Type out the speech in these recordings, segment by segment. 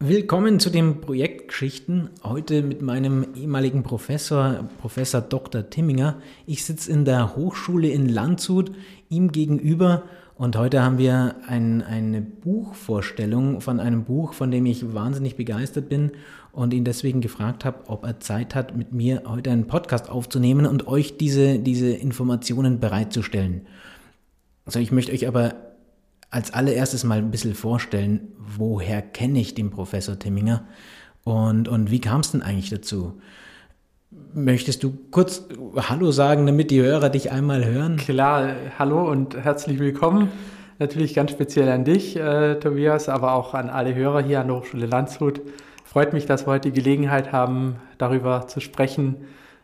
Willkommen zu den Projektgeschichten. Heute mit meinem ehemaligen Professor, Professor Dr. Timminger. Ich sitze in der Hochschule in Landshut, ihm gegenüber. Und heute haben wir ein, eine Buchvorstellung von einem Buch, von dem ich wahnsinnig begeistert bin und ihn deswegen gefragt habe, ob er Zeit hat, mit mir heute einen Podcast aufzunehmen und euch diese, diese Informationen bereitzustellen. Also ich möchte euch aber als allererstes mal ein bisschen vorstellen, woher kenne ich den Professor Timminger und, und wie kam es denn eigentlich dazu? Möchtest du kurz Hallo sagen, damit die Hörer dich einmal hören? Klar, hallo und herzlich willkommen. Natürlich ganz speziell an dich, äh, Tobias, aber auch an alle Hörer hier an der Hochschule Landshut. Freut mich, dass wir heute die Gelegenheit haben, darüber zu sprechen,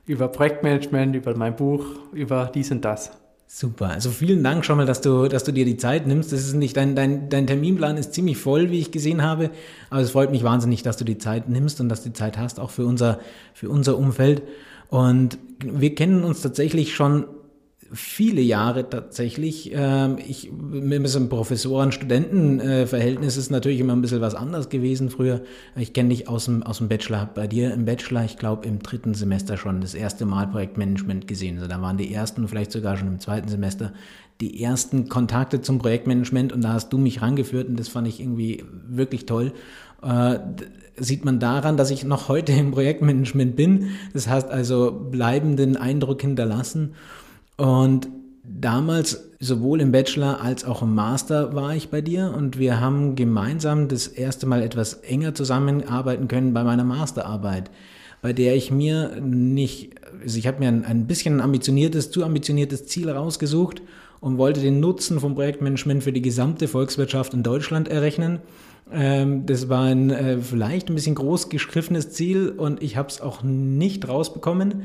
über Projektmanagement, über mein Buch, über dies und das. Super. Also vielen Dank schon mal, dass du, dass du dir die Zeit nimmst. Das ist nicht dein, dein, dein Terminplan ist ziemlich voll, wie ich gesehen habe. Aber es freut mich wahnsinnig, dass du die Zeit nimmst und dass du die Zeit hast, auch für unser, für unser Umfeld. Und wir kennen uns tatsächlich schon viele Jahre tatsächlich. Ähm, ich, mit so einem Professoren-Studenten-Verhältnis ist natürlich immer ein bisschen was anderes gewesen früher. Ich kenne dich aus dem, aus dem Bachelor, bei dir im Bachelor, ich glaube im dritten Semester schon das erste Mal Projektmanagement gesehen. Also da waren die ersten, vielleicht sogar schon im zweiten Semester, die ersten Kontakte zum Projektmanagement und da hast du mich rangeführt und das fand ich irgendwie wirklich toll. Äh, sieht man daran, dass ich noch heute im Projektmanagement bin. Das heißt also bleibenden Eindruck hinterlassen. Und damals, sowohl im Bachelor als auch im Master, war ich bei dir und wir haben gemeinsam das erste Mal etwas enger zusammenarbeiten können bei meiner Masterarbeit, bei der ich mir nicht, also ich habe mir ein, ein bisschen ambitioniertes, zu ambitioniertes Ziel rausgesucht und wollte den Nutzen vom Projektmanagement für die gesamte Volkswirtschaft in Deutschland errechnen. Ähm, das war ein äh, vielleicht ein bisschen groß geschriffenes Ziel und ich habe es auch nicht rausbekommen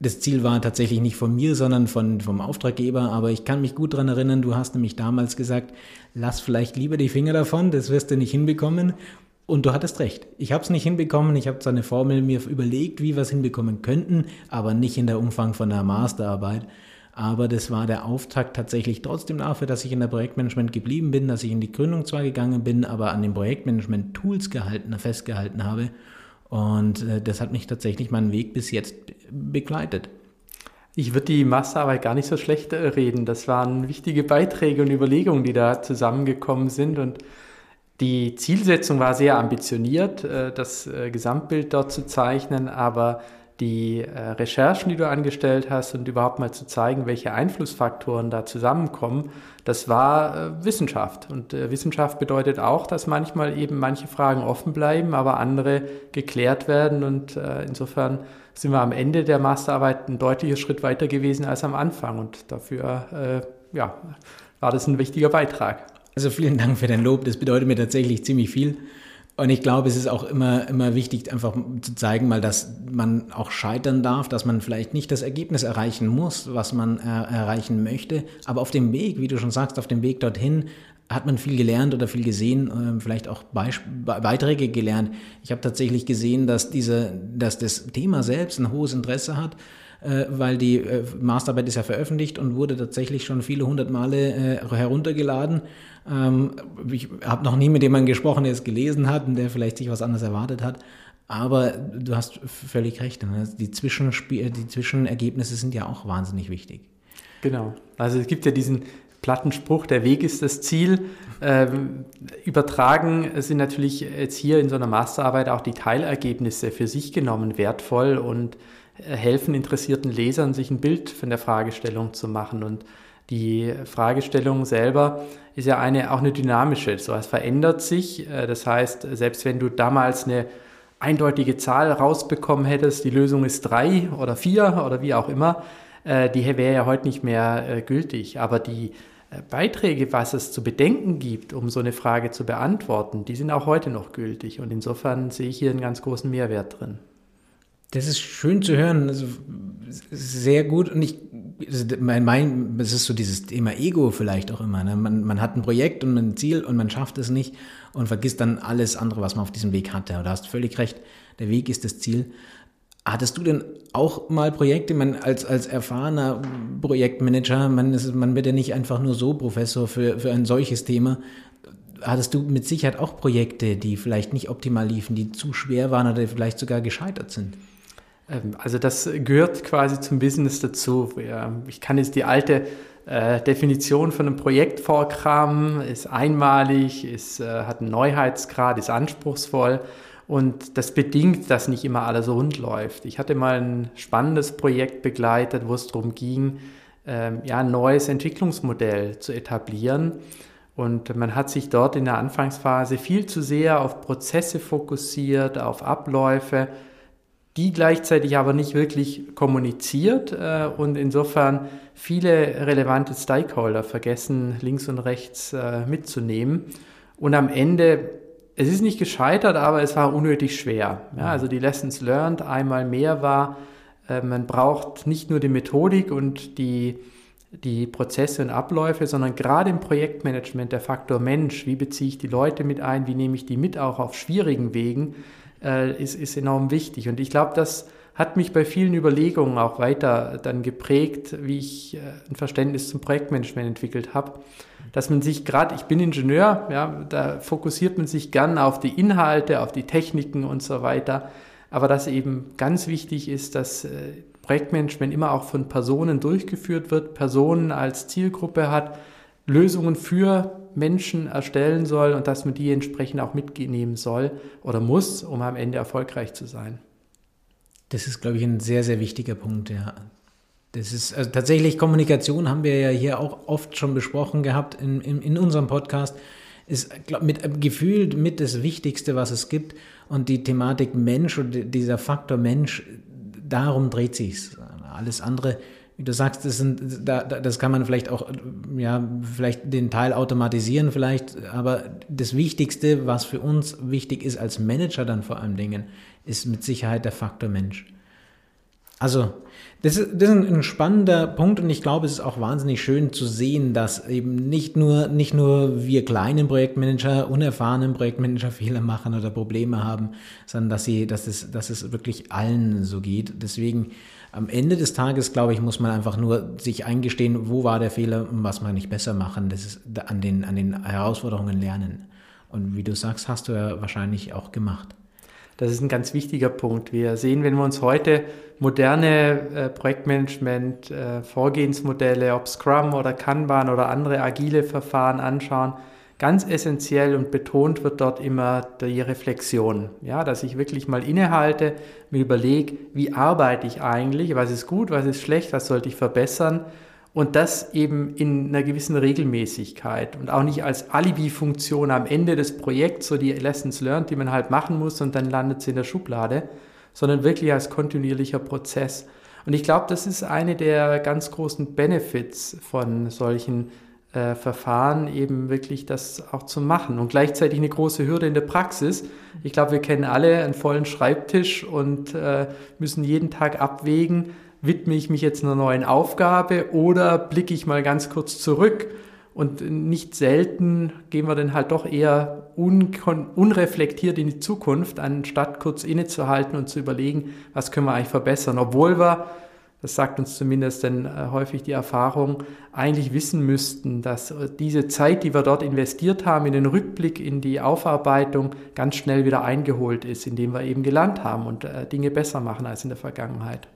das Ziel war tatsächlich nicht von mir, sondern von, vom Auftraggeber. Aber ich kann mich gut daran erinnern, du hast nämlich damals gesagt, lass vielleicht lieber die Finger davon, das wirst du nicht hinbekommen. Und du hattest recht. Ich habe es nicht hinbekommen. Ich habe zwar eine Formel mir überlegt, wie wir es hinbekommen könnten, aber nicht in der Umfang von der Masterarbeit. Aber das war der Auftakt tatsächlich trotzdem dafür, dass ich in der Projektmanagement geblieben bin, dass ich in die Gründung zwar gegangen bin, aber an den Projektmanagement-Tools gehalten, festgehalten habe und äh, das hat mich tatsächlich meinen Weg bis jetzt begleitet. Ich würde die Masterarbeit gar nicht so schlecht äh, reden. Das waren wichtige Beiträge und Überlegungen, die da zusammengekommen sind. Und die Zielsetzung war sehr ambitioniert, äh, das Gesamtbild dort zu zeichnen, aber die äh, Recherchen, die du angestellt hast und überhaupt mal zu zeigen, welche Einflussfaktoren da zusammenkommen, das war äh, Wissenschaft. Und äh, Wissenschaft bedeutet auch, dass manchmal eben manche Fragen offen bleiben, aber andere geklärt werden. Und äh, insofern sind wir am Ende der Masterarbeit ein deutlicher Schritt weiter gewesen als am Anfang. Und dafür äh, ja, war das ein wichtiger Beitrag. Also vielen Dank für dein Lob. Das bedeutet mir tatsächlich ziemlich viel. Und ich glaube, es ist auch immer, immer wichtig, einfach zu zeigen, mal, dass man auch scheitern darf, dass man vielleicht nicht das Ergebnis erreichen muss, was man er erreichen möchte. Aber auf dem Weg, wie du schon sagst, auf dem Weg dorthin hat man viel gelernt oder viel gesehen, äh, vielleicht auch Beiträge gelernt. Ich habe tatsächlich gesehen, dass diese, dass das Thema selbst ein hohes Interesse hat äh, weil die äh, Masterarbeit ist ja veröffentlicht und wurde tatsächlich schon viele hundert Male äh, heruntergeladen. Ähm, ich habe noch nie mit jemandem gesprochen, der es gelesen hat und der vielleicht sich was anderes erwartet hat. Aber du hast völlig recht. Ne? Die, Zwischenspiel die Zwischenergebnisse sind ja auch wahnsinnig wichtig. Genau. Also es gibt ja diesen Plattenspruch, der Weg ist das Ziel. Ähm, übertragen sind natürlich jetzt hier in so einer Masterarbeit auch die Teilergebnisse für sich genommen wertvoll und helfen interessierten Lesern, sich ein Bild von der Fragestellung zu machen. Und die Fragestellung selber ist ja eine, auch eine dynamische. So, es verändert sich. Äh, das heißt, selbst wenn du damals eine eindeutige Zahl rausbekommen hättest, die Lösung ist drei oder vier oder wie auch immer, äh, die wäre ja heute nicht mehr äh, gültig. Aber die Beiträge, was es zu bedenken gibt, um so eine Frage zu beantworten, die sind auch heute noch gültig. Und insofern sehe ich hier einen ganz großen Mehrwert drin. Das ist schön zu hören. Also sehr gut. Und ich, also mein, mein, es ist so dieses Thema Ego vielleicht auch immer. Ne? Man, man hat ein Projekt und ein Ziel und man schafft es nicht und vergisst dann alles andere, was man auf diesem Weg hatte. Du hast völlig recht. Der Weg ist das Ziel. Hattest du denn auch mal Projekte, man als, als erfahrener Projektmanager, man, ist, man wird ja nicht einfach nur so Professor für, für ein solches Thema. hattest du mit Sicherheit auch Projekte, die vielleicht nicht optimal liefen, die zu schwer waren oder vielleicht sogar gescheitert sind. Ähm, also das gehört quasi zum Business dazu. Ich kann jetzt die alte äh, Definition von einem Projekt vorkramen, ist einmalig, ist, äh, hat einen Neuheitsgrad, ist anspruchsvoll und das bedingt, dass nicht immer alles rund läuft. Ich hatte mal ein spannendes Projekt begleitet, wo es darum ging, ähm, ja, ein neues Entwicklungsmodell zu etablieren. Und man hat sich dort in der Anfangsphase viel zu sehr auf Prozesse fokussiert, auf Abläufe, die gleichzeitig aber nicht wirklich kommuniziert äh, und insofern viele relevante Stakeholder vergessen, links und rechts äh, mitzunehmen. Und am Ende, es ist nicht gescheitert, aber es war unnötig schwer. Ja, also die Lessons learned einmal mehr war, äh, man braucht nicht nur die Methodik und die, die Prozesse und Abläufe, sondern gerade im Projektmanagement der Faktor Mensch, wie beziehe ich die Leute mit ein, wie nehme ich die mit auch auf schwierigen Wegen, äh, ist, ist enorm wichtig. Und ich glaube, das hat mich bei vielen Überlegungen auch weiter dann geprägt, wie ich äh, ein Verständnis zum Projektmanagement entwickelt habe. Dass man sich gerade, ich bin Ingenieur, ja, da fokussiert man sich gern auf die Inhalte, auf die Techniken und so weiter. Aber dass eben ganz wichtig ist, dass äh, Projektmanagement immer auch von Personen durchgeführt wird, Personen als Zielgruppe hat, Lösungen für Menschen erstellen soll und dass man die entsprechend auch mitnehmen soll oder muss, um am Ende erfolgreich zu sein. Das ist, glaube ich, ein sehr, sehr wichtiger Punkt, ja. Das ist also tatsächlich Kommunikation haben wir ja hier auch oft schon besprochen gehabt in, in, in unserem Podcast. Ist glaub, mit gefühlt mit das Wichtigste, was es gibt. Und die Thematik Mensch und dieser Faktor Mensch, darum dreht sich Alles andere wie du sagst, das, sind, das kann man vielleicht auch, ja, vielleicht den Teil automatisieren vielleicht, aber das Wichtigste, was für uns wichtig ist als Manager dann vor allem Dingen, ist mit Sicherheit der Faktor Mensch. Also, das ist, das ist ein spannender Punkt und ich glaube, es ist auch wahnsinnig schön zu sehen, dass eben nicht nur, nicht nur wir kleinen Projektmanager, unerfahrenen Projektmanager Fehler machen oder Probleme haben, sondern dass, sie, dass, es, dass es wirklich allen so geht. Deswegen am Ende des Tages, glaube ich, muss man einfach nur sich eingestehen, wo war der Fehler und was man nicht besser machen. Das ist an den, an den Herausforderungen lernen. Und wie du sagst, hast du ja wahrscheinlich auch gemacht. Das ist ein ganz wichtiger Punkt. Wir sehen, wenn wir uns heute moderne äh, Projektmanagement, äh, Vorgehensmodelle, ob Scrum oder Kanban oder andere agile Verfahren anschauen, Ganz essentiell und betont wird dort immer die Reflexion. Ja, dass ich wirklich mal innehalte, mir überlege, wie arbeite ich eigentlich, was ist gut, was ist schlecht, was sollte ich verbessern und das eben in einer gewissen Regelmäßigkeit und auch nicht als Alibi-Funktion am Ende des Projekts, so die Lessons learned, die man halt machen muss und dann landet sie in der Schublade, sondern wirklich als kontinuierlicher Prozess. Und ich glaube, das ist eine der ganz großen Benefits von solchen äh, Verfahren eben wirklich das auch zu machen. Und gleichzeitig eine große Hürde in der Praxis. Ich glaube, wir kennen alle einen vollen Schreibtisch und äh, müssen jeden Tag abwägen, widme ich mich jetzt einer neuen Aufgabe oder blicke ich mal ganz kurz zurück. Und nicht selten gehen wir dann halt doch eher unreflektiert in die Zukunft, anstatt kurz innezuhalten und zu überlegen, was können wir eigentlich verbessern, obwohl wir das sagt uns zumindest dann äh, häufig die Erfahrung, eigentlich wissen müssten, dass äh, diese Zeit, die wir dort investiert haben, in den Rückblick, in die Aufarbeitung, ganz schnell wieder eingeholt ist, indem wir eben gelernt haben und äh, Dinge besser machen als in der Vergangenheit.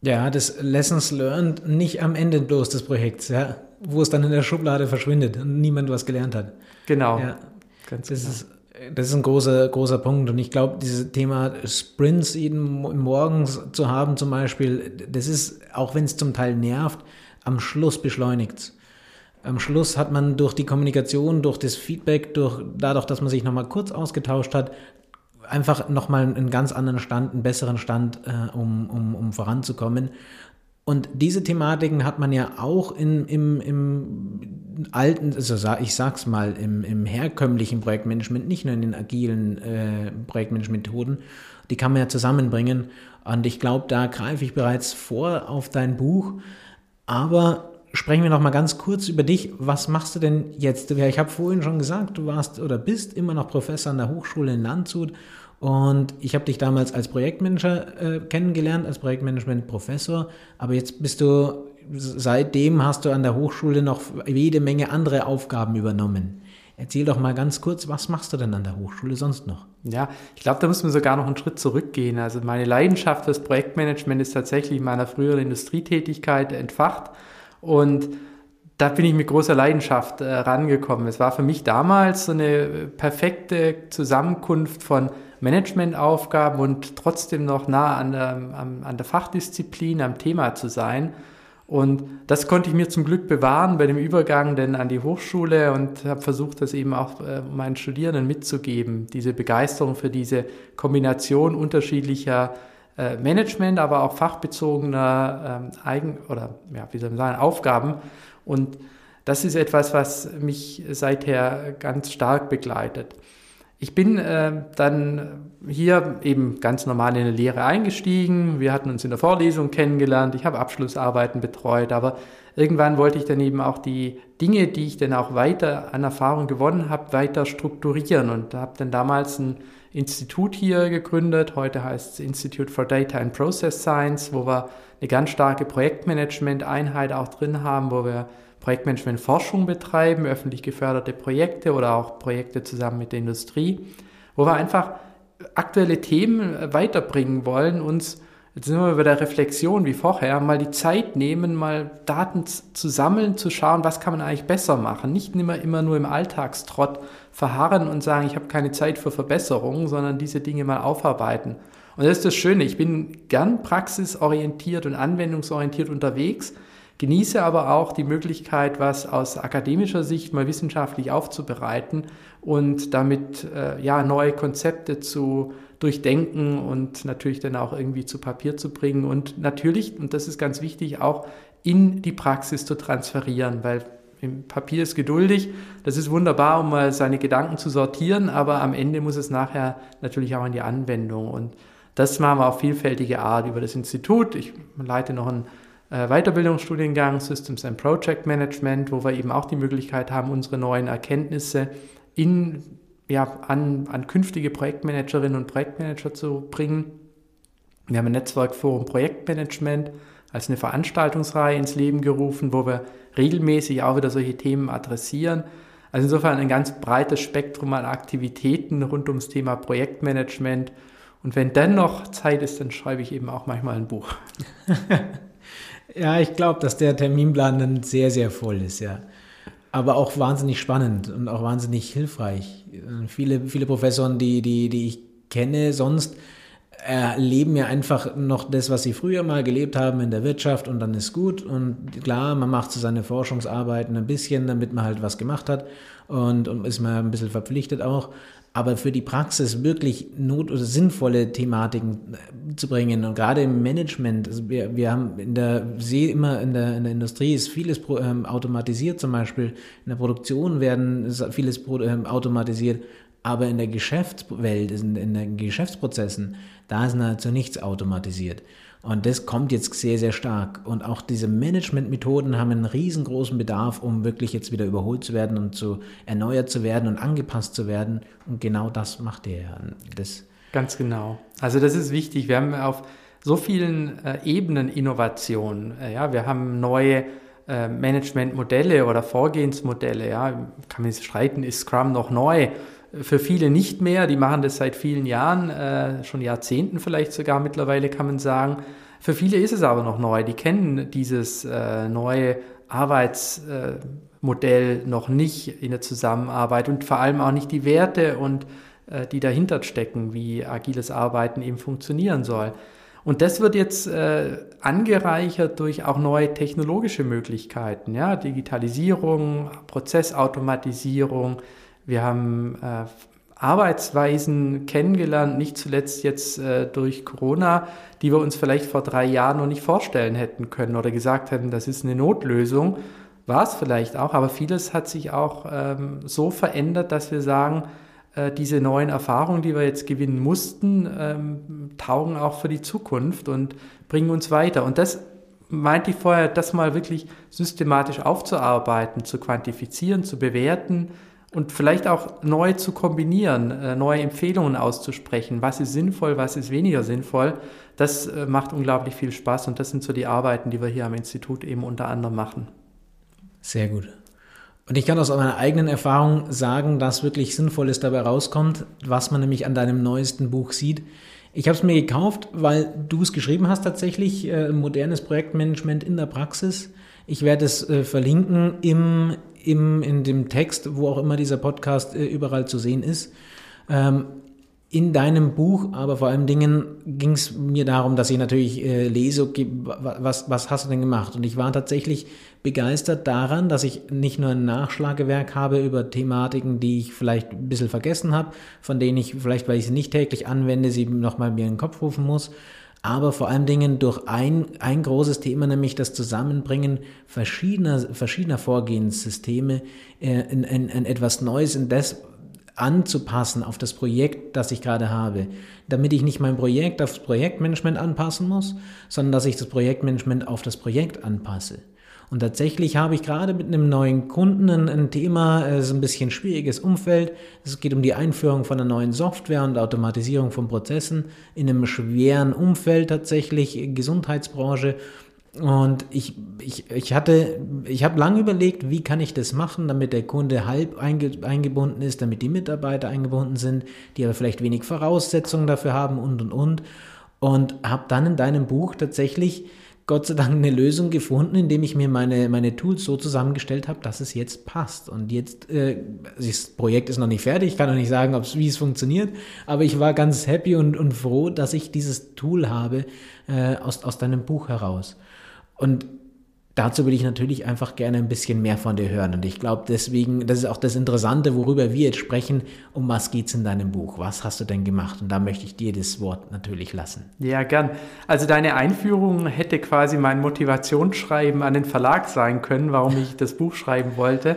Ja, das Lessons Learned nicht am Ende bloß des Projekts, ja, wo es dann in der Schublade verschwindet und niemand was gelernt hat. Genau. Ja, ganz das genau. ist das ist ein großer, großer Punkt. Und ich glaube, dieses Thema Sprints jeden morgens zu haben zum Beispiel, das ist, auch wenn es zum Teil nervt, am Schluss beschleunigt Am Schluss hat man durch die Kommunikation, durch das Feedback, durch, dadurch, dass man sich nochmal kurz ausgetauscht hat, einfach nochmal einen ganz anderen Stand, einen besseren Stand, äh, um, um, um voranzukommen. Und diese Thematiken hat man ja auch in, im, im alten, also ich sag's mal, im, im herkömmlichen Projektmanagement, nicht nur in den agilen äh, Projektmanagement-Methoden. Die kann man ja zusammenbringen. Und ich glaube, da greife ich bereits vor auf dein Buch. Aber sprechen wir noch mal ganz kurz über dich. Was machst du denn jetzt? Ich habe vorhin schon gesagt, du warst oder bist immer noch Professor an der Hochschule in Landshut und ich habe dich damals als Projektmanager äh, kennengelernt, als Projektmanagement-Professor, aber jetzt bist du, seitdem hast du an der Hochschule noch jede Menge andere Aufgaben übernommen. Erzähl doch mal ganz kurz, was machst du denn an der Hochschule sonst noch? Ja, ich glaube, da muss man sogar noch einen Schritt zurückgehen. Also meine Leidenschaft fürs Projektmanagement ist tatsächlich in meiner früheren Industrietätigkeit entfacht und da bin ich mit großer Leidenschaft äh, rangekommen. Es war für mich damals so eine perfekte Zusammenkunft von Managementaufgaben und trotzdem noch nah an der, an, der Fachdisziplin, am Thema zu sein. Und das konnte ich mir zum Glück bewahren bei dem Übergang denn an die Hochschule und habe versucht, das eben auch äh, meinen Studierenden mitzugeben, diese Begeisterung für diese Kombination unterschiedlicher äh, Management, aber auch fachbezogener ähm, Eigen- oder ja, wie soll man sagen, Aufgaben. Und das ist etwas, was mich seither ganz stark begleitet. Ich bin äh, dann hier eben ganz normal in eine Lehre eingestiegen. Wir hatten uns in der Vorlesung kennengelernt. Ich habe Abschlussarbeiten betreut, aber irgendwann wollte ich dann eben auch die Dinge, die ich dann auch weiter an Erfahrung gewonnen habe, weiter strukturieren und habe dann damals ein Institut hier gegründet. Heute heißt es Institute for Data and Process Science, wo wir eine ganz starke Projektmanagement-Einheit auch drin haben, wo wir Projektmanagement-Forschung betreiben, öffentlich geförderte Projekte oder auch Projekte zusammen mit der Industrie, wo wir einfach aktuelle Themen weiterbringen wollen, uns, jetzt sind wir bei der Reflexion wie vorher, mal die Zeit nehmen, mal Daten zu sammeln, zu schauen, was kann man eigentlich besser machen. Nicht immer, immer nur im Alltagstrott verharren und sagen, ich habe keine Zeit für Verbesserungen, sondern diese Dinge mal aufarbeiten. Und das ist das Schöne, ich bin gern praxisorientiert und anwendungsorientiert unterwegs, genieße aber auch die Möglichkeit, was aus akademischer Sicht mal wissenschaftlich aufzubereiten und damit äh, ja neue Konzepte zu durchdenken und natürlich dann auch irgendwie zu Papier zu bringen und natürlich, und das ist ganz wichtig, auch in die Praxis zu transferieren, weil im Papier ist geduldig, das ist wunderbar, um mal seine Gedanken zu sortieren, aber am Ende muss es nachher natürlich auch in die Anwendung und das machen wir auf vielfältige Art über das Institut. Ich leite noch ein Weiterbildungsstudiengang Systems and Project Management, wo wir eben auch die Möglichkeit haben, unsere neuen Erkenntnisse in, ja, an, an künftige Projektmanagerinnen und Projektmanager zu bringen. Wir haben ein Netzwerkforum Projektmanagement als eine Veranstaltungsreihe ins Leben gerufen, wo wir regelmäßig auch wieder solche Themen adressieren. Also insofern ein ganz breites Spektrum an Aktivitäten rund ums Thema Projektmanagement. Und wenn dann noch Zeit ist, dann schreibe ich eben auch manchmal ein Buch. Ja, ich glaube, dass der Terminplan dann sehr, sehr voll ist, ja. Aber auch wahnsinnig spannend und auch wahnsinnig hilfreich. Viele, viele Professoren, die, die, die ich kenne, sonst erleben ja einfach noch das, was sie früher mal gelebt haben in der Wirtschaft und dann ist gut. Und klar, man macht so seine Forschungsarbeiten ein bisschen, damit man halt was gemacht hat und, und ist man ein bisschen verpflichtet auch. Aber für die Praxis wirklich not oder sinnvolle Thematiken äh, zu bringen und gerade im Management, also wir, wir haben in der sehe immer in der, in der Industrie ist vieles ähm, automatisiert, zum Beispiel in der Produktion werden vieles ähm, automatisiert, aber in der Geschäftswelt, in, den Geschäftsprozessen, da ist nahezu nichts automatisiert. Und das kommt jetzt sehr, sehr stark. Und auch diese Managementmethoden haben einen riesengroßen Bedarf, um wirklich jetzt wieder überholt zu werden und zu erneuert zu werden und angepasst zu werden. Und genau das macht der. Das Ganz genau. Also das ist wichtig. Wir haben auf so vielen äh, Ebenen Innovation. Äh, ja, wir haben neue äh, Managementmodelle oder Vorgehensmodelle. Ja, kann man sich streiten, ist Scrum noch neu? Für viele nicht mehr, die machen das seit vielen Jahren, äh, schon Jahrzehnten vielleicht sogar mittlerweile kann man sagen. Für viele ist es aber noch neu, die kennen dieses äh, neue Arbeitsmodell äh, noch nicht in der Zusammenarbeit und vor allem auch nicht die Werte und äh, die dahinter stecken, wie agiles Arbeiten eben funktionieren soll. Und das wird jetzt äh, angereichert durch auch neue technologische Möglichkeiten, ja, Digitalisierung, Prozessautomatisierung, wir haben äh, Arbeitsweisen kennengelernt, nicht zuletzt jetzt äh, durch Corona, die wir uns vielleicht vor drei Jahren noch nicht vorstellen hätten können oder gesagt hätten, das ist eine Notlösung. War es vielleicht auch, aber vieles hat sich auch ähm, so verändert, dass wir sagen, äh, diese neuen Erfahrungen, die wir jetzt gewinnen mussten, ähm, taugen auch für die Zukunft und bringen uns weiter. Und das meinte ich vorher, das mal wirklich systematisch aufzuarbeiten, zu quantifizieren, zu bewerten, und vielleicht auch neu zu kombinieren, äh, neue Empfehlungen auszusprechen, was ist sinnvoll, was ist weniger sinnvoll, das äh, macht unglaublich viel Spaß und das sind so die Arbeiten, die wir hier am Institut eben unter anderem machen. Sehr gut. Und ich kann aus meiner eigenen Erfahrung sagen, dass wirklich Sinnvolles dabei rauskommt, was man nämlich an deinem neuesten Buch sieht. Ich habe es mir gekauft, weil du es geschrieben hast tatsächlich, äh, modernes Projektmanagement in der Praxis. Ich werde es äh, verlinken im, im, in dem Text, wo auch immer dieser Podcast äh, überall zu sehen ist. Ähm, in deinem Buch, aber vor allen Dingen ging es mir darum, dass ich natürlich äh, lese, okay, was, was hast du denn gemacht? Und ich war tatsächlich begeistert daran, dass ich nicht nur ein Nachschlagewerk habe über Thematiken, die ich vielleicht ein bisschen vergessen habe, von denen ich vielleicht, weil ich sie nicht täglich anwende, sie nochmal mir in den Kopf rufen muss, aber vor allen Dingen durch ein, ein großes Thema, nämlich das Zusammenbringen verschiedener, verschiedener Vorgehenssysteme äh, in, in, in etwas Neues, in das, anzupassen auf das Projekt, das ich gerade habe, damit ich nicht mein Projekt aufs Projektmanagement anpassen muss, sondern dass ich das Projektmanagement auf das Projekt anpasse. Und tatsächlich habe ich gerade mit einem neuen Kunden ein, ein Thema, es ist ein bisschen schwieriges Umfeld. Es geht um die Einführung von einer neuen Software und Automatisierung von Prozessen in einem schweren Umfeld tatsächlich, Gesundheitsbranche. Und ich, ich, ich hatte, ich habe lange überlegt, wie kann ich das machen, damit der Kunde halb einge, eingebunden ist, damit die Mitarbeiter eingebunden sind, die aber vielleicht wenig Voraussetzungen dafür haben und und und. Und habe dann in deinem Buch tatsächlich Gott sei Dank eine Lösung gefunden, indem ich mir meine, meine Tools so zusammengestellt habe, dass es jetzt passt. Und jetzt, äh, das Projekt ist noch nicht fertig, ich kann noch nicht sagen, wie es funktioniert, aber ich war ganz happy und, und froh, dass ich dieses Tool habe äh, aus, aus deinem Buch heraus. Und dazu will ich natürlich einfach gerne ein bisschen mehr von dir hören. Und ich glaube deswegen, das ist auch das Interessante, worüber wir jetzt sprechen. Um was geht es in deinem Buch? Was hast du denn gemacht? Und da möchte ich dir das Wort natürlich lassen. Ja, gern. Also deine Einführung hätte quasi mein Motivationsschreiben an den Verlag sein können, warum ich das Buch schreiben wollte.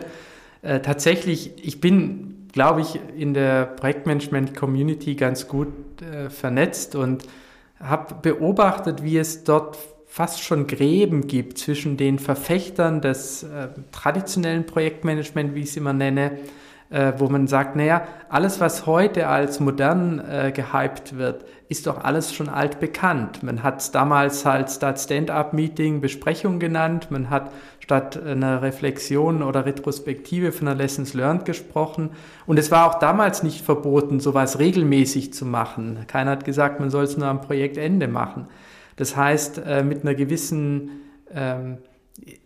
Äh, tatsächlich, ich bin, glaube ich, in der Projektmanagement-Community ganz gut äh, vernetzt und habe beobachtet, wie es dort fast schon Gräben gibt zwischen den Verfechtern des äh, traditionellen Projektmanagement, wie ich es immer nenne, äh, wo man sagt, naja, alles, was heute als modern äh, gehypt wird, ist doch alles schon altbekannt. Man hat es damals halt statt Stand-up-Meeting Besprechung genannt, man hat statt einer Reflexion oder Retrospektive von einer Lessons Learned gesprochen. Und es war auch damals nicht verboten, sowas regelmäßig zu machen. Keiner hat gesagt, man soll es nur am Projektende machen. Das heißt, äh, mit einer gewissen ähm,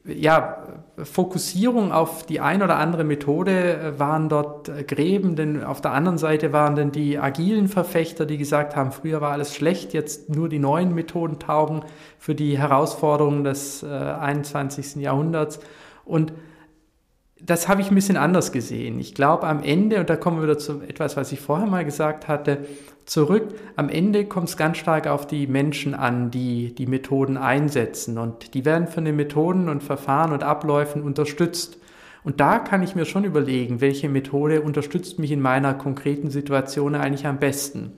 ja, Fokussierung auf die ein oder andere Methode äh, waren dort äh, Gräben, denn auf der anderen Seite waren dann die agilen Verfechter, die gesagt haben, früher war alles schlecht, jetzt nur die neuen Methoden taugen für die Herausforderungen des äh, 21. Jahrhunderts. Und das habe ich ein bisschen anders gesehen. Ich glaube am Ende, und da kommen wir wieder zu etwas, was ich vorher mal gesagt hatte, zurück. Am Ende kommt es ganz stark auf die Menschen an, die die Methoden einsetzen. Und die werden von den Methoden und Verfahren und Abläufen unterstützt. Und da kann ich mir schon überlegen, welche Methode unterstützt mich in meiner konkreten Situation eigentlich am besten.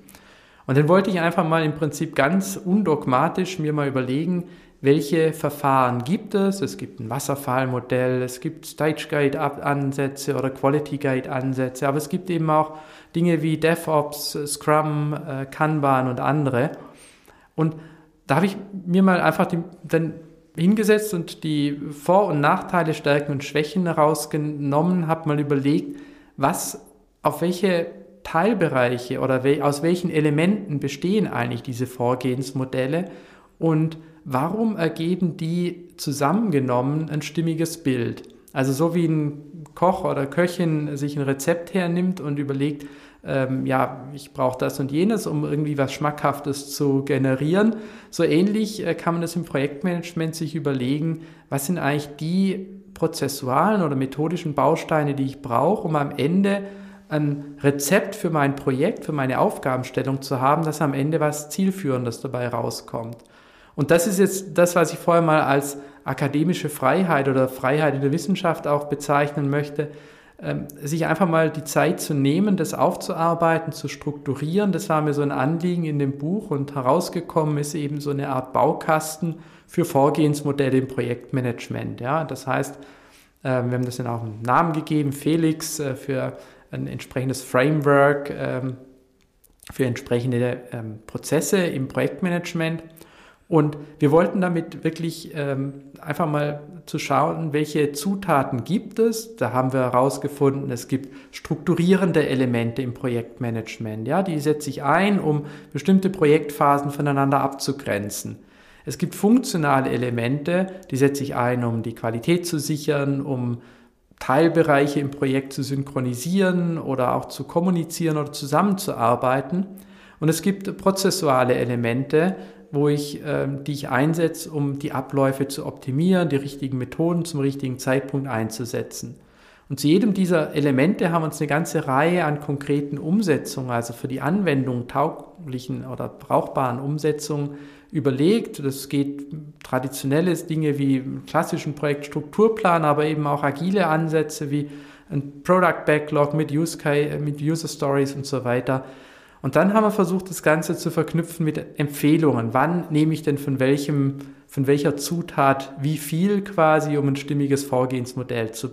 Und dann wollte ich einfach mal im Prinzip ganz undogmatisch mir mal überlegen, welche Verfahren gibt es. Es gibt ein Wasserfallmodell, es gibt Stage Guide Ansätze oder Quality Guide Ansätze, aber es gibt eben auch Dinge wie DevOps, Scrum, äh, Kanban und andere. Und da habe ich mir mal einfach die, dann hingesetzt und die Vor- und Nachteile, Stärken und Schwächen herausgenommen, habe mal überlegt, was, auf welche Teilbereiche oder we aus welchen Elementen bestehen eigentlich diese Vorgehensmodelle und warum ergeben die zusammengenommen ein stimmiges Bild? Also so wie ein Koch oder Köchin sich ein Rezept hernimmt und überlegt, ähm, ja, ich brauche das und jenes, um irgendwie was Schmackhaftes zu generieren. So ähnlich äh, kann man das im Projektmanagement sich überlegen, was sind eigentlich die prozessualen oder methodischen Bausteine, die ich brauche, um am Ende ein Rezept für mein Projekt, für meine Aufgabenstellung zu haben, dass am Ende was Zielführendes dabei rauskommt. Und das ist jetzt das, was ich vorher mal als akademische Freiheit oder Freiheit in der Wissenschaft auch bezeichnen möchte, ähm, sich einfach mal die Zeit zu nehmen, das aufzuarbeiten, zu strukturieren. Das war mir so ein Anliegen in dem Buch und herausgekommen ist eben so eine Art Baukasten für Vorgehensmodelle im Projektmanagement. Ja, das heißt, ähm, wir haben das dann auch einen Namen gegeben, Felix, äh, für ein entsprechendes Framework ähm, für entsprechende Prozesse im Projektmanagement. Und wir wollten damit wirklich ähm, einfach mal zu schauen, welche Zutaten gibt es. Da haben wir herausgefunden, es gibt strukturierende Elemente im Projektmanagement. Ja, die setze ich ein, um bestimmte Projektphasen voneinander abzugrenzen. Es gibt funktionale Elemente, die setze ich ein, um die Qualität zu sichern, um Teilbereiche im Projekt zu synchronisieren oder auch zu kommunizieren oder zusammenzuarbeiten. Und es gibt prozessuale Elemente, wo ich, äh, die ich einsetze, um die Abläufe zu optimieren, die richtigen Methoden zum richtigen Zeitpunkt einzusetzen. Und zu jedem dieser Elemente haben wir uns eine ganze Reihe an konkreten Umsetzungen, also für die Anwendung tauglichen oder brauchbaren Umsetzungen überlegt. Das geht traditionelle Dinge wie klassischen Projektstrukturplan, aber eben auch agile Ansätze wie ein Product Backlog mit Use, mit User Stories und so weiter. Und dann haben wir versucht, das Ganze zu verknüpfen mit Empfehlungen. Wann nehme ich denn von welchem, von welcher Zutat wie viel quasi, um ein stimmiges Vorgehensmodell zu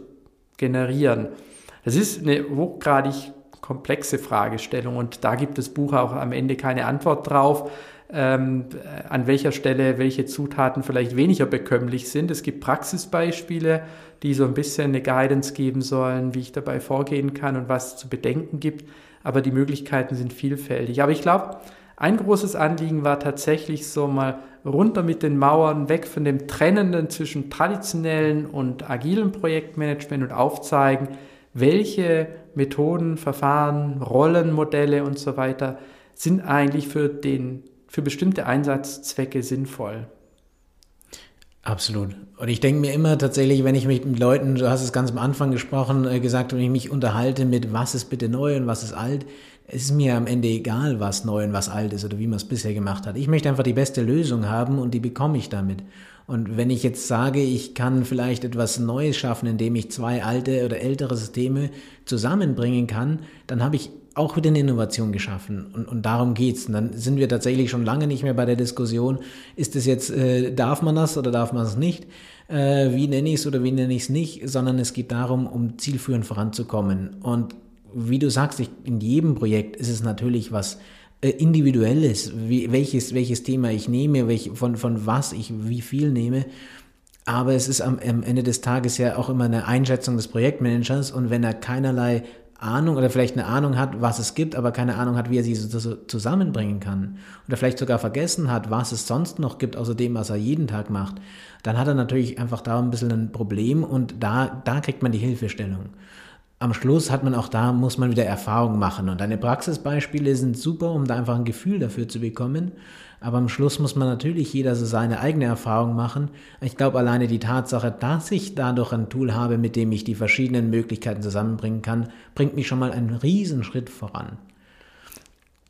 generieren? Das ist eine hochgradig komplexe Fragestellung und da gibt das Buch auch am Ende keine Antwort drauf ähm, an welcher Stelle welche Zutaten vielleicht weniger bekömmlich sind. Es gibt Praxisbeispiele, die so ein bisschen eine Guidance geben sollen, wie ich dabei vorgehen kann und was zu bedenken gibt. Aber die Möglichkeiten sind vielfältig. Aber ich glaube, ein großes Anliegen war tatsächlich so mal runter mit den Mauern, weg von dem Trennenden zwischen traditionellen und agilen Projektmanagement und aufzeigen, welche Methoden, Verfahren, Rollenmodelle und so weiter sind eigentlich für den für bestimmte Einsatzzwecke sinnvoll. Absolut. Und ich denke mir immer tatsächlich, wenn ich mich mit Leuten, du hast es ganz am Anfang gesprochen, äh, gesagt, wenn ich mich unterhalte mit, was ist bitte neu und was ist alt, es ist mir am Ende egal, was neu und was alt ist oder wie man es bisher gemacht hat. Ich möchte einfach die beste Lösung haben und die bekomme ich damit. Und wenn ich jetzt sage, ich kann vielleicht etwas Neues schaffen, indem ich zwei alte oder ältere Systeme zusammenbringen kann, dann habe ich auch wieder eine Innovation geschaffen. Und, und darum geht's. Und dann sind wir tatsächlich schon lange nicht mehr bei der Diskussion, ist es jetzt, äh, darf man das oder darf man es nicht? Äh, wie nenne ich es oder wie nenne ich es nicht? Sondern es geht darum, um zielführend voranzukommen. Und wie du sagst, ich, in jedem Projekt ist es natürlich was äh, Individuelles, wie, welches, welches Thema ich nehme, welch, von, von was ich wie viel nehme. Aber es ist am, am Ende des Tages ja auch immer eine Einschätzung des Projektmanagers und wenn er keinerlei Ahnung oder vielleicht eine Ahnung hat, was es gibt, aber keine Ahnung hat, wie er sie so zusammenbringen kann. Oder vielleicht sogar vergessen hat, was es sonst noch gibt, außer dem, was er jeden Tag macht, dann hat er natürlich einfach da ein bisschen ein Problem und da, da kriegt man die Hilfestellung. Am Schluss hat man auch da, muss man wieder Erfahrung machen. Und deine Praxisbeispiele sind super, um da einfach ein Gefühl dafür zu bekommen. Aber am Schluss muss man natürlich jeder so seine eigene Erfahrung machen. Ich glaube, alleine die Tatsache, dass ich dadurch ein Tool habe, mit dem ich die verschiedenen Möglichkeiten zusammenbringen kann, bringt mich schon mal einen Riesen-Schritt voran.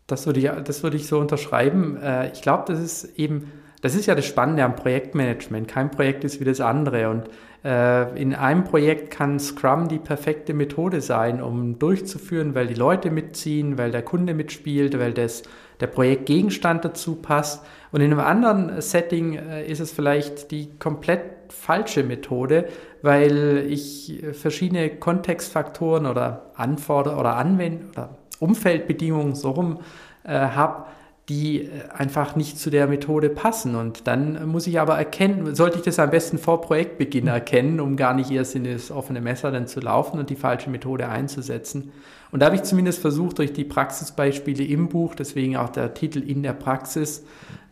Das würde ich, das würde ich so unterschreiben. Äh, ich glaube, das ist eben, das ist ja das Spannende am Projektmanagement. Kein Projekt ist wie das andere. Und äh, in einem Projekt kann Scrum die perfekte Methode sein, um durchzuführen, weil die Leute mitziehen, weil der Kunde mitspielt, weil das der Projektgegenstand dazu passt. Und in einem anderen Setting äh, ist es vielleicht die komplett falsche Methode, weil ich verschiedene Kontextfaktoren oder Anforderungen oder Anwend oder Umfeldbedingungen so rum äh, habe, die äh, einfach nicht zu der Methode passen. Und dann muss ich aber erkennen, sollte ich das am besten vor Projektbeginn erkennen, um gar nicht erst in das offene Messer dann zu laufen und die falsche Methode einzusetzen. Und da habe ich zumindest versucht, durch die Praxisbeispiele im Buch, deswegen auch der Titel in der Praxis,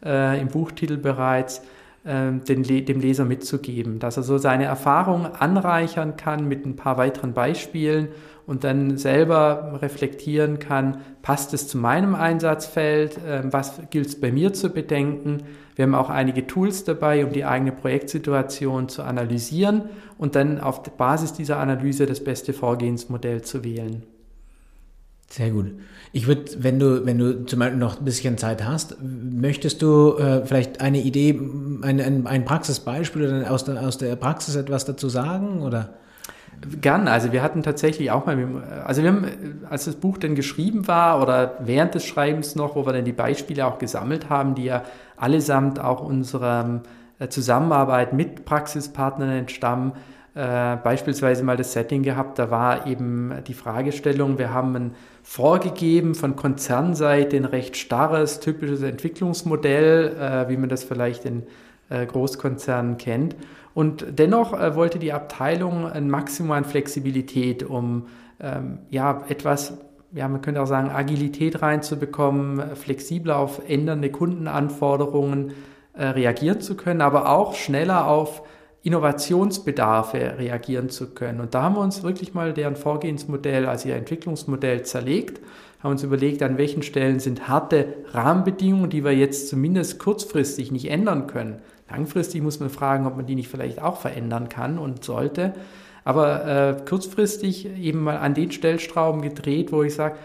äh, im Buchtitel bereits, äh, den, dem Leser mitzugeben, dass er so seine Erfahrung anreichern kann mit ein paar weiteren Beispielen und dann selber reflektieren kann, passt es zu meinem Einsatzfeld, äh, was gilt es bei mir zu bedenken. Wir haben auch einige Tools dabei, um die eigene Projektsituation zu analysieren und dann auf Basis dieser Analyse das beste Vorgehensmodell zu wählen. Sehr gut. Ich würde, wenn du, wenn du zum Beispiel noch ein bisschen Zeit hast, möchtest du äh, vielleicht eine Idee, ein, ein, ein Praxisbeispiel oder aus der, aus der Praxis etwas dazu sagen? Oder? Gern. Also wir hatten tatsächlich auch mal, also wir haben, als das Buch dann geschrieben war oder während des Schreibens noch, wo wir dann die Beispiele auch gesammelt haben, die ja allesamt auch unserer äh, Zusammenarbeit mit Praxispartnern entstammen, äh, beispielsweise mal das Setting gehabt, da war eben die Fragestellung, wir haben ein vorgegeben von Konzernseite ein recht starres, typisches Entwicklungsmodell, äh, wie man das vielleicht in äh, Großkonzernen kennt. Und dennoch äh, wollte die Abteilung ein Maximum an Flexibilität, um ähm, ja etwas, ja man könnte auch sagen, Agilität reinzubekommen, flexibler auf ändernde Kundenanforderungen äh, reagieren zu können, aber auch schneller auf Innovationsbedarfe reagieren zu können. Und da haben wir uns wirklich mal deren Vorgehensmodell, also ihr Entwicklungsmodell zerlegt, haben uns überlegt, an welchen Stellen sind harte Rahmenbedingungen, die wir jetzt zumindest kurzfristig nicht ändern können. Langfristig muss man fragen, ob man die nicht vielleicht auch verändern kann und sollte. Aber äh, kurzfristig eben mal an den Stellstrauben gedreht, wo ich sage,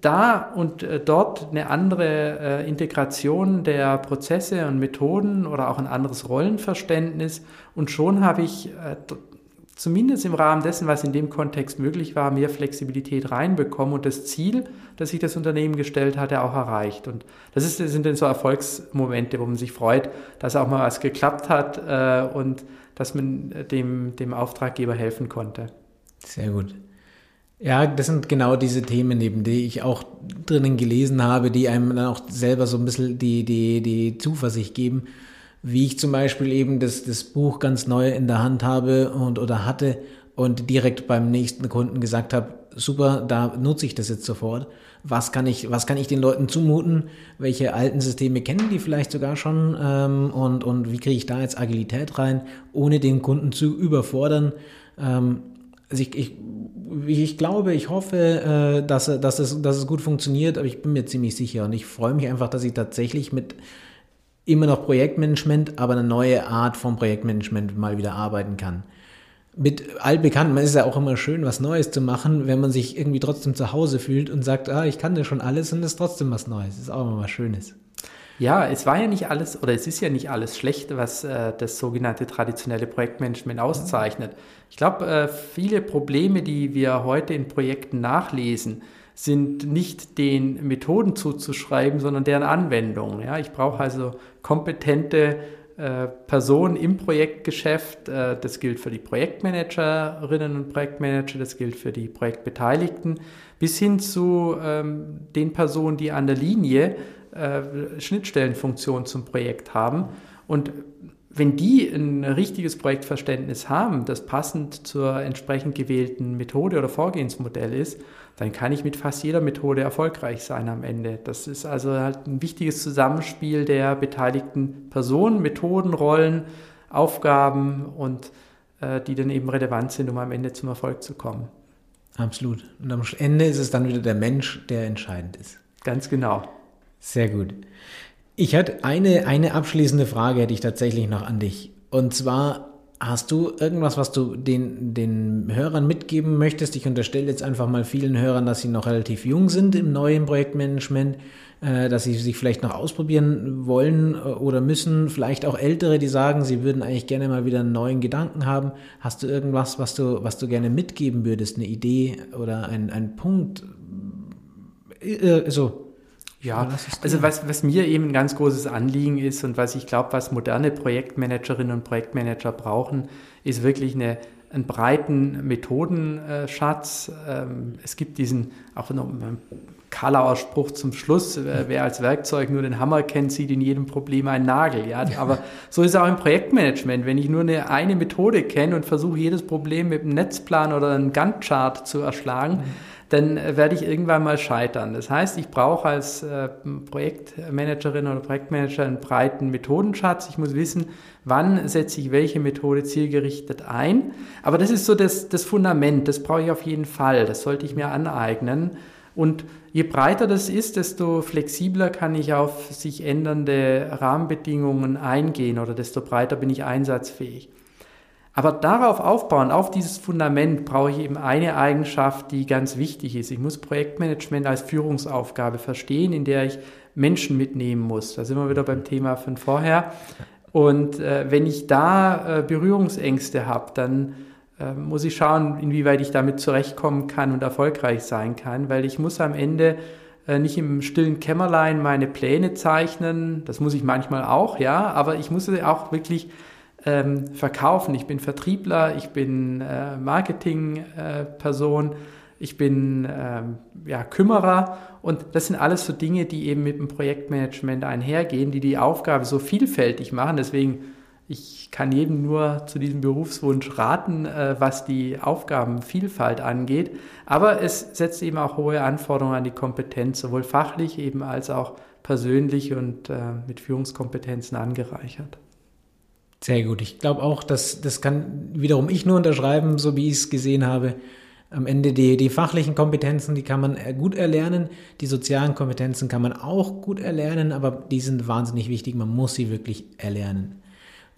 da und äh, dort eine andere äh, Integration der Prozesse und Methoden oder auch ein anderes Rollenverständnis. Und schon habe ich äh, zumindest im Rahmen dessen, was in dem Kontext möglich war, mehr Flexibilität reinbekommen und das Ziel, das sich das Unternehmen gestellt hatte, auch erreicht. Und das, ist, das sind dann so Erfolgsmomente, wo man sich freut, dass auch mal was geklappt hat äh, und dass man dem, dem Auftraggeber helfen konnte. Sehr gut. Ja, das sind genau diese Themen, neben die ich auch drinnen gelesen habe, die einem dann auch selber so ein bisschen die, die, die Zuversicht geben. Wie ich zum Beispiel eben das, das Buch ganz neu in der Hand habe und oder hatte und direkt beim nächsten Kunden gesagt habe, super, da nutze ich das jetzt sofort. Was kann ich, was kann ich den Leuten zumuten? Welche alten Systeme kennen die vielleicht sogar schon? Ähm, und, und wie kriege ich da jetzt Agilität rein, ohne den Kunden zu überfordern? Ähm, also ich, ich, ich glaube, ich hoffe, äh, dass, dass, es, dass es gut funktioniert, aber ich bin mir ziemlich sicher und ich freue mich einfach, dass ich tatsächlich mit immer noch Projektmanagement, aber eine neue Art von Projektmanagement mal wieder arbeiten kann. Mit altbekannten, man ist ja auch immer schön, was Neues zu machen, wenn man sich irgendwie trotzdem zu Hause fühlt und sagt, ah, ich kann das schon alles und es ist trotzdem was Neues. Das ist auch immer was Schönes. Ja, es war ja nicht alles oder es ist ja nicht alles schlecht, was äh, das sogenannte traditionelle Projektmanagement auszeichnet. Ich glaube, äh, viele Probleme, die wir heute in Projekten nachlesen, sind nicht den Methoden zuzuschreiben, sondern deren Anwendung. Ja, ich brauche also kompetente äh, Personen im Projektgeschäft. Äh, das gilt für die Projektmanagerinnen und Projektmanager, das gilt für die Projektbeteiligten, bis hin zu ähm, den Personen, die an der Linie äh, Schnittstellenfunktion zum Projekt haben. Und wenn die ein richtiges Projektverständnis haben, das passend zur entsprechend gewählten Methode oder Vorgehensmodell ist, dann kann ich mit fast jeder Methode erfolgreich sein am Ende. Das ist also halt ein wichtiges Zusammenspiel der beteiligten Personen, Methoden, Rollen, Aufgaben und äh, die dann eben relevant sind, um am Ende zum Erfolg zu kommen. Absolut. Und am Ende ist es dann wieder der Mensch, der entscheidend ist. Ganz genau. Sehr gut. Ich hatte eine, eine abschließende Frage, hätte ich tatsächlich noch an dich. Und zwar, hast du irgendwas, was du den, den Hörern mitgeben möchtest? Ich unterstelle jetzt einfach mal vielen Hörern, dass sie noch relativ jung sind im neuen Projektmanagement, äh, dass sie sich vielleicht noch ausprobieren wollen äh, oder müssen. Vielleicht auch Ältere, die sagen, sie würden eigentlich gerne mal wieder einen neuen Gedanken haben. Hast du irgendwas, was du, was du gerne mitgeben würdest? Eine Idee oder ein, ein Punkt? Äh, so, ja, also was, was mir eben ein ganz großes Anliegen ist und was ich glaube, was moderne Projektmanagerinnen und Projektmanager brauchen, ist wirklich eine, einen breiten Methodenschatz. Ähm, es gibt diesen, auch noch einen Kalauer Spruch zum Schluss, wer als Werkzeug nur den Hammer kennt, sieht in jedem Problem einen Nagel. Ja? Aber so ist es auch im Projektmanagement. Wenn ich nur eine, eine Methode kenne und versuche, jedes Problem mit einem Netzplan oder einem Gantt-Chart zu erschlagen, mhm dann werde ich irgendwann mal scheitern. Das heißt, ich brauche als äh, Projektmanagerin oder Projektmanager einen breiten Methodenschatz. Ich muss wissen, wann setze ich welche Methode zielgerichtet ein. Aber das ist so das, das Fundament, das brauche ich auf jeden Fall. Das sollte ich mir aneignen. Und je breiter das ist, desto flexibler kann ich auf sich ändernde Rahmenbedingungen eingehen oder desto breiter bin ich einsatzfähig. Aber darauf aufbauen, auf dieses Fundament, brauche ich eben eine Eigenschaft, die ganz wichtig ist. Ich muss Projektmanagement als Führungsaufgabe verstehen, in der ich Menschen mitnehmen muss. Da sind wir wieder beim Thema von vorher. Und äh, wenn ich da äh, Berührungsängste habe, dann äh, muss ich schauen, inwieweit ich damit zurechtkommen kann und erfolgreich sein kann, weil ich muss am Ende äh, nicht im stillen Kämmerlein meine Pläne zeichnen. Das muss ich manchmal auch, ja, aber ich muss auch wirklich ähm, verkaufen. Ich bin Vertriebler, ich bin äh, Marketingperson, äh, ich bin ähm, ja, Kümmerer und das sind alles so Dinge, die eben mit dem Projektmanagement einhergehen, die die Aufgabe so vielfältig machen. Deswegen, ich kann jedem nur zu diesem Berufswunsch raten, äh, was die Aufgabenvielfalt angeht. Aber es setzt eben auch hohe Anforderungen an die Kompetenz, sowohl fachlich eben als auch persönlich und äh, mit Führungskompetenzen angereichert. Sehr gut. Ich glaube auch, dass das kann wiederum ich nur unterschreiben, so wie ich es gesehen habe. Am Ende die, die fachlichen Kompetenzen, die kann man gut erlernen. Die sozialen Kompetenzen kann man auch gut erlernen, aber die sind wahnsinnig wichtig. Man muss sie wirklich erlernen.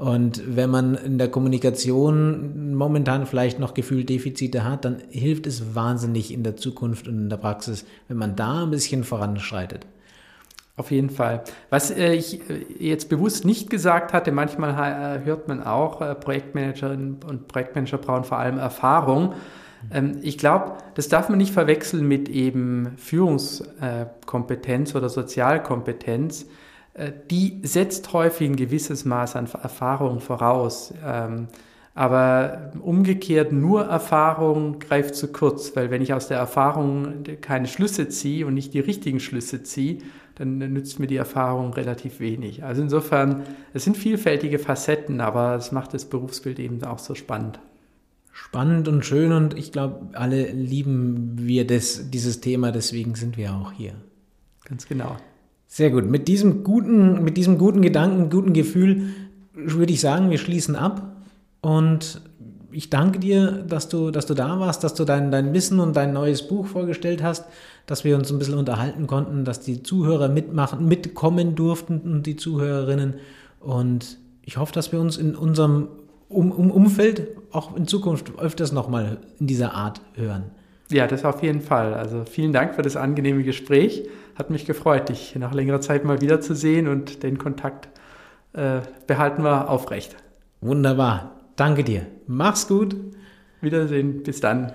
Und wenn man in der Kommunikation momentan vielleicht noch gefühlt Defizite hat, dann hilft es wahnsinnig in der Zukunft und in der Praxis, wenn man da ein bisschen voranschreitet. Auf jeden Fall. Was äh, ich äh, jetzt bewusst nicht gesagt hatte, manchmal äh, hört man auch, äh, Projektmanagerinnen und Projektmanager brauchen vor allem Erfahrung. Ähm, ich glaube, das darf man nicht verwechseln mit eben Führungskompetenz oder Sozialkompetenz. Äh, die setzt häufig ein gewisses Maß an Erfahrung voraus. Ähm, aber umgekehrt, nur Erfahrung greift zu kurz, weil wenn ich aus der Erfahrung keine Schlüsse ziehe und nicht die richtigen Schlüsse ziehe, dann nützt mir die Erfahrung relativ wenig. Also insofern, es sind vielfältige Facetten, aber es macht das Berufsbild eben auch so spannend. Spannend und schön und ich glaube, alle lieben wir das, dieses Thema, deswegen sind wir auch hier. Ganz genau. Sehr gut. Mit diesem guten, mit diesem guten Gedanken, guten Gefühl würde ich sagen, wir schließen ab und ich danke dir, dass du, dass du da warst, dass du dein, dein Wissen und dein neues Buch vorgestellt hast dass wir uns ein bisschen unterhalten konnten, dass die Zuhörer mitmachen, mitkommen durften und die Zuhörerinnen. Und ich hoffe, dass wir uns in unserem um um Umfeld auch in Zukunft öfters nochmal in dieser Art hören. Ja, das auf jeden Fall. Also vielen Dank für das angenehme Gespräch. Hat mich gefreut, dich nach längerer Zeit mal wiederzusehen und den Kontakt äh, behalten wir aufrecht. Wunderbar. Danke dir. Mach's gut. Wiedersehen. Bis dann.